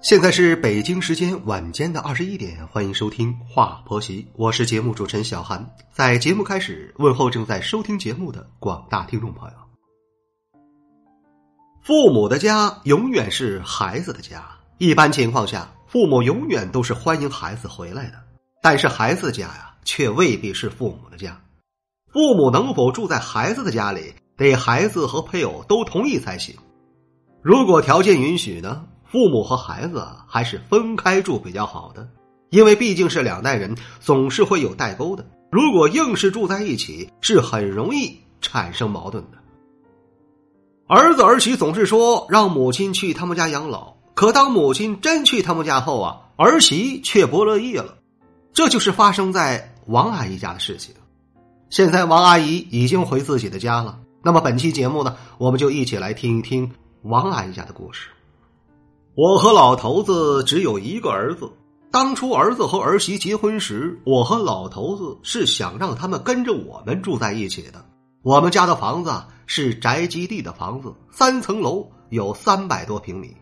现在是北京时间晚间的二十一点，欢迎收听《话婆媳》，我是节目主持人小韩。在节目开始，问候正在收听节目的广大听众朋友。父母的家永远是孩子的家，一般情况下，父母永远都是欢迎孩子回来的。但是孩子家呀，却未必是父母的家。父母能否住在孩子的家里，得孩子和配偶都同意才行。如果条件允许呢？父母和孩子还是分开住比较好的，因为毕竟是两代人，总是会有代沟的。如果硬是住在一起，是很容易产生矛盾的。儿子儿媳总是说让母亲去他们家养老，可当母亲真去他们家后啊，儿媳却不乐意了。这就是发生在王阿姨家的事情。现在王阿姨已经回自己的家了。那么本期节目呢，我们就一起来听一听王阿姨家的故事。我和老头子只有一个儿子。当初儿子和儿媳结婚时，我和老头子是想让他们跟着我们住在一起的。我们家的房子是宅基地的房子，三层楼，有三百多平米。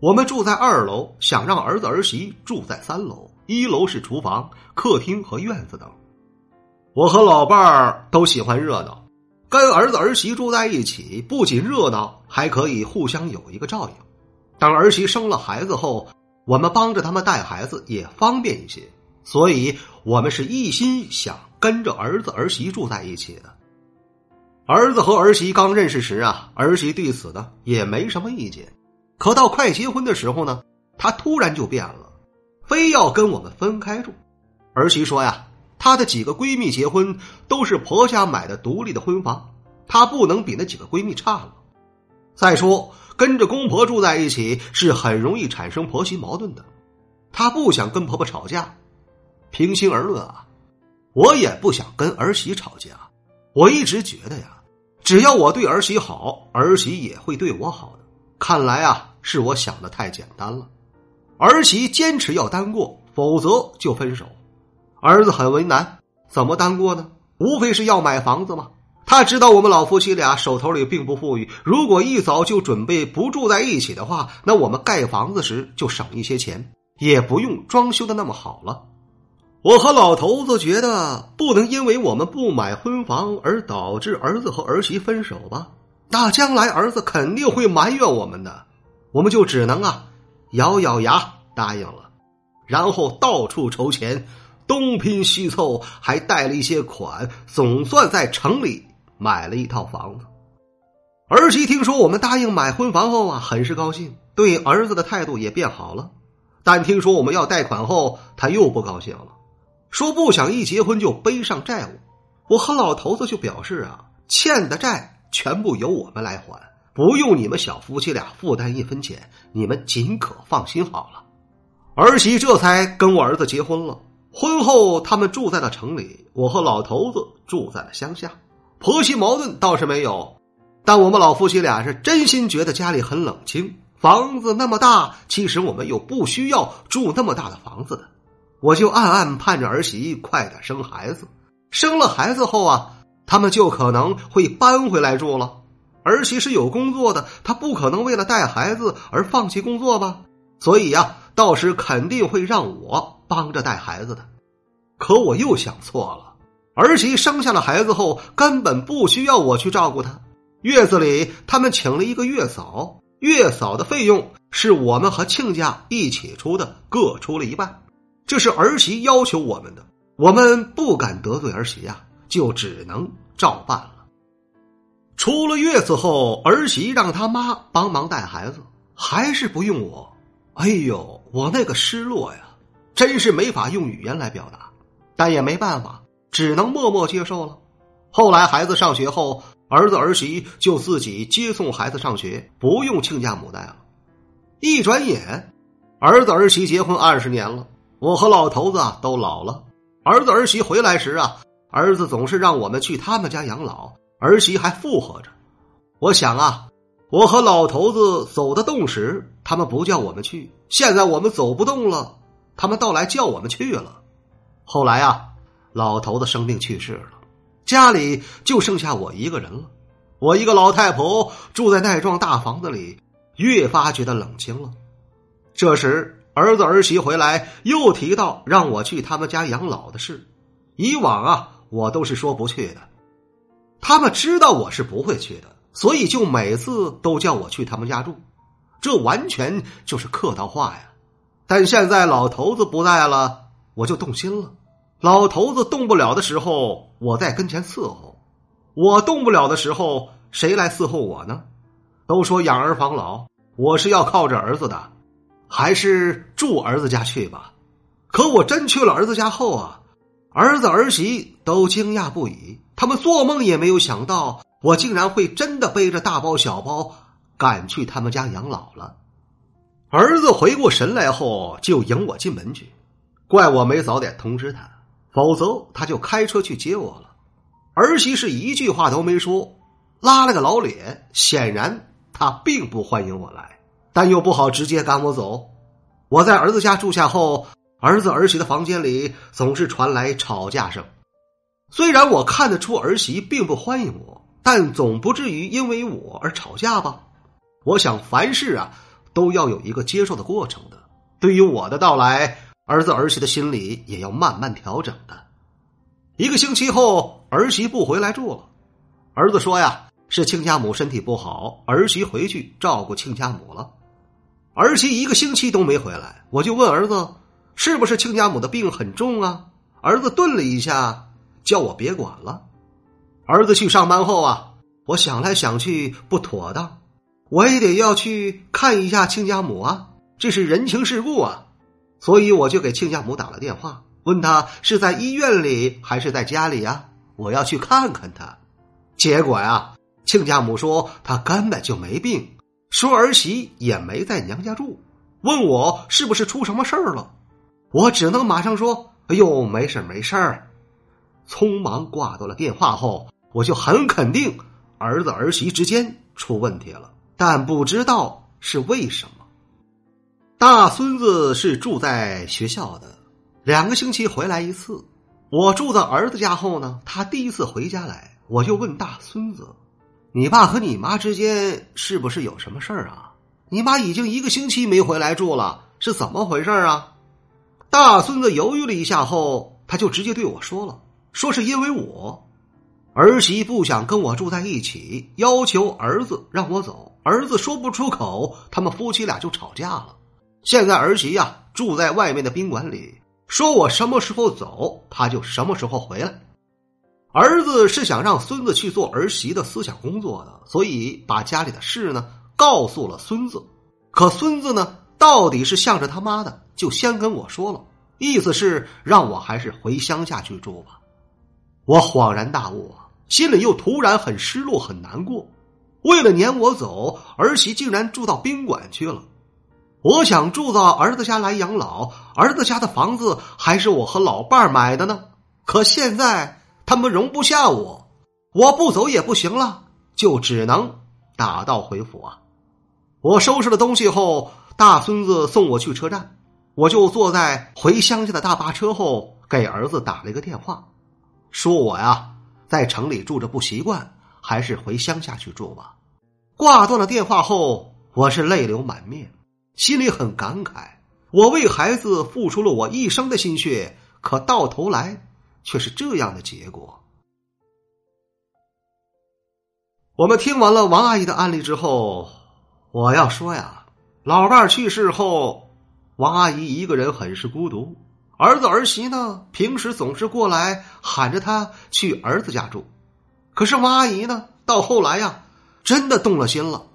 我们住在二楼，想让儿子儿媳住在三楼。一楼是厨房、客厅和院子等。我和老伴儿都喜欢热闹，跟儿子儿媳住在一起，不仅热闹，还可以互相有一个照应。当儿媳生了孩子后，我们帮着他们带孩子也方便一些，所以我们是一心想跟着儿子儿媳住在一起的。儿子和儿媳刚认识时啊，儿媳对此呢也没什么意见，可到快结婚的时候呢，她突然就变了，非要跟我们分开住。儿媳说呀，她的几个闺蜜结婚都是婆家买的独立的婚房，她不能比那几个闺蜜差了。再说。跟着公婆住在一起是很容易产生婆媳矛盾的，她不想跟婆婆吵架。平心而论啊，我也不想跟儿媳吵架。我一直觉得呀，只要我对儿媳好，儿媳也会对我好的。看来啊，是我想的太简单了。儿媳坚持要单过，否则就分手。儿子很为难，怎么单过呢？无非是要买房子嘛。他知道我们老夫妻俩手头里并不富裕，如果一早就准备不住在一起的话，那我们盖房子时就省一些钱，也不用装修的那么好了。我和老头子觉得不能因为我们不买婚房而导致儿子和儿媳分手吧？那将来儿子肯定会埋怨我们的，我们就只能啊咬咬牙答应了，然后到处筹钱，东拼西凑，还贷了一些款，总算在城里。买了一套房子，儿媳听说我们答应买婚房后啊，很是高兴，对儿子的态度也变好了。但听说我们要贷款后，他又不高兴了，说不想一结婚就背上债务。我和老头子就表示啊，欠的债全部由我们来还，不用你们小夫妻俩负担一分钱，你们尽可放心好了。儿媳这才跟我儿子结婚了。婚后他们住在了城里，我和老头子住在了乡下。婆媳矛盾倒是没有，但我们老夫妻俩是真心觉得家里很冷清，房子那么大，其实我们又不需要住那么大的房子的。我就暗暗盼着儿媳快点生孩子，生了孩子后啊，他们就可能会搬回来住了。儿媳是有工作的，她不可能为了带孩子而放弃工作吧？所以呀，到时肯定会让我帮着带孩子的。可我又想错了。儿媳生下了孩子后，根本不需要我去照顾她。月子里，他们请了一个月嫂，月嫂的费用是我们和亲家一起出的，各出了一半。这是儿媳要求我们的，我们不敢得罪儿媳呀，就只能照办了。出了月子后，儿媳让他妈帮忙带孩子，还是不用我。哎呦，我那个失落呀，真是没法用语言来表达，但也没办法。只能默默接受了。后来孩子上学后，儿子儿媳就自己接送孩子上学，不用亲家母带了。一转眼，儿子儿媳结婚二十年了，我和老头子都老了。儿子儿媳回来时啊，儿子总是让我们去他们家养老，儿媳还附和着。我想啊，我和老头子走得动时，他们不叫我们去；现在我们走不动了，他们倒来叫我们去了。后来啊，老头子生病去世了，家里就剩下我一个人了。我一个老太婆住在那幢大房子里，越发觉得冷清了。这时，儿子儿媳回来，又提到让我去他们家养老的事。以往啊，我都是说不去的。他们知道我是不会去的，所以就每次都叫我去他们家住。这完全就是客套话呀。但现在老头子不在了，我就动心了。老头子动不了的时候，我在跟前伺候；我动不了的时候，谁来伺候我呢？都说养儿防老，我是要靠着儿子的，还是住儿子家去吧。可我真去了儿子家后啊。儿子儿媳都惊讶不已，他们做梦也没有想到，我竟然会真的背着大包小包赶去他们家养老了。儿子回过神来后，就迎我进门去，怪我没早点通知他，否则他就开车去接我了。儿媳是一句话都没说，拉了个老脸，显然他并不欢迎我来，但又不好直接赶我走。我在儿子家住下后。儿子儿媳的房间里总是传来吵架声，虽然我看得出儿媳并不欢迎我，但总不至于因为我而吵架吧？我想凡事啊都要有一个接受的过程的。对于我的到来，儿子儿媳的心里也要慢慢调整的。一个星期后，儿媳不回来住了。儿子说呀，是亲家母身体不好，儿媳回去照顾亲家母了。儿媳一个星期都没回来，我就问儿子。是不是亲家母的病很重啊？儿子顿了一下，叫我别管了。儿子去上班后啊，我想来想去不妥当，我也得要去看一下亲家母啊，这是人情世故啊。所以我就给亲家母打了电话，问他是在医院里还是在家里呀？我要去看看他。结果呀，亲家母说他根本就没病，说儿媳也没在娘家住，问我是不是出什么事儿了。我只能马上说：“哎呦，没事没事儿。”匆忙挂断了电话后，我就很肯定儿子儿媳之间出问题了，但不知道是为什么。大孙子是住在学校的，两个星期回来一次。我住在儿子家后呢，他第一次回家来，我就问大孙子：“你爸和你妈之间是不是有什么事儿啊？你妈已经一个星期没回来住了，是怎么回事啊？”大孙子犹豫了一下后，他就直接对我说了：“说是因为我儿媳不想跟我住在一起，要求儿子让我走。儿子说不出口，他们夫妻俩就吵架了。现在儿媳呀住在外面的宾馆里，说我什么时候走，他就什么时候回来。儿子是想让孙子去做儿媳的思想工作的，所以把家里的事呢告诉了孙子。可孙子呢，到底是向着他妈的。”就先跟我说了，意思是让我还是回乡下去住吧。我恍然大悟啊，心里又突然很失落、很难过。为了撵我走，儿媳竟然住到宾馆去了。我想住到儿子家来养老，儿子家的房子还是我和老伴儿买的呢。可现在他们容不下我，我不走也不行了，就只能打道回府啊。我收拾了东西后，大孙子送我去车站。我就坐在回乡下的大巴车后，给儿子打了一个电话，说我呀在城里住着不习惯，还是回乡下去住吧。挂断了电话后，我是泪流满面，心里很感慨。我为孩子付出了我一生的心血，可到头来却是这样的结果。我们听完了王阿姨的案例之后，我要说呀，老伴去世后。王阿姨一个人很是孤独，儿子儿媳呢，平时总是过来喊着她去儿子家住。可是王阿姨呢，到后来呀，真的动了心了，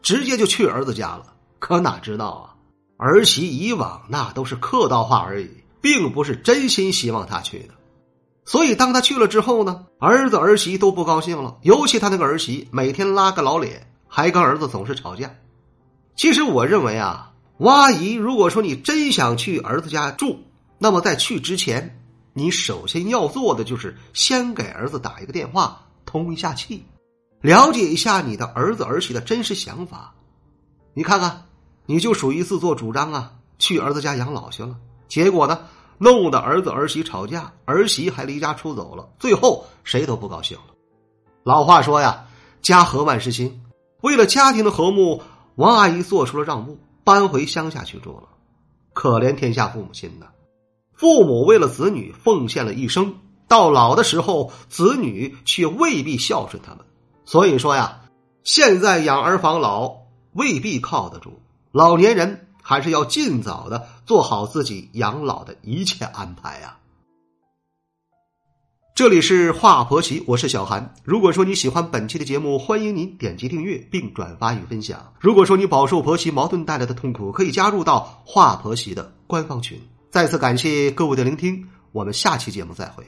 直接就去儿子家了。可哪知道啊，儿媳以往那都是客套话而已，并不是真心希望他去的。所以当他去了之后呢，儿子儿媳都不高兴了，尤其他那个儿媳，每天拉个老脸，还跟儿子总是吵架。其实我认为啊。王阿姨，如果说你真想去儿子家住，那么在去之前，你首先要做的就是先给儿子打一个电话，通一下气，了解一下你的儿子儿媳的真实想法。你看看，你就属于自作主张啊，去儿子家养老去了，结果呢，弄得儿子儿媳吵架，儿媳还离家出走了，最后谁都不高兴了。老话说呀，家和万事兴。为了家庭的和睦，王阿姨做出了让步，搬回乡下去住了。可怜天下父母心呐！父母为了子女奉献了一生，到老的时候，子女却未必孝顺他们。所以说呀，现在养儿防老未必靠得住，老年人还是要尽早的做好自己养老的一切安排呀。这里是华婆媳，我是小韩。如果说你喜欢本期的节目，欢迎您点击订阅并转发与分享。如果说你饱受婆媳矛盾带来的痛苦，可以加入到华婆媳的官方群。再次感谢各位的聆听，我们下期节目再会。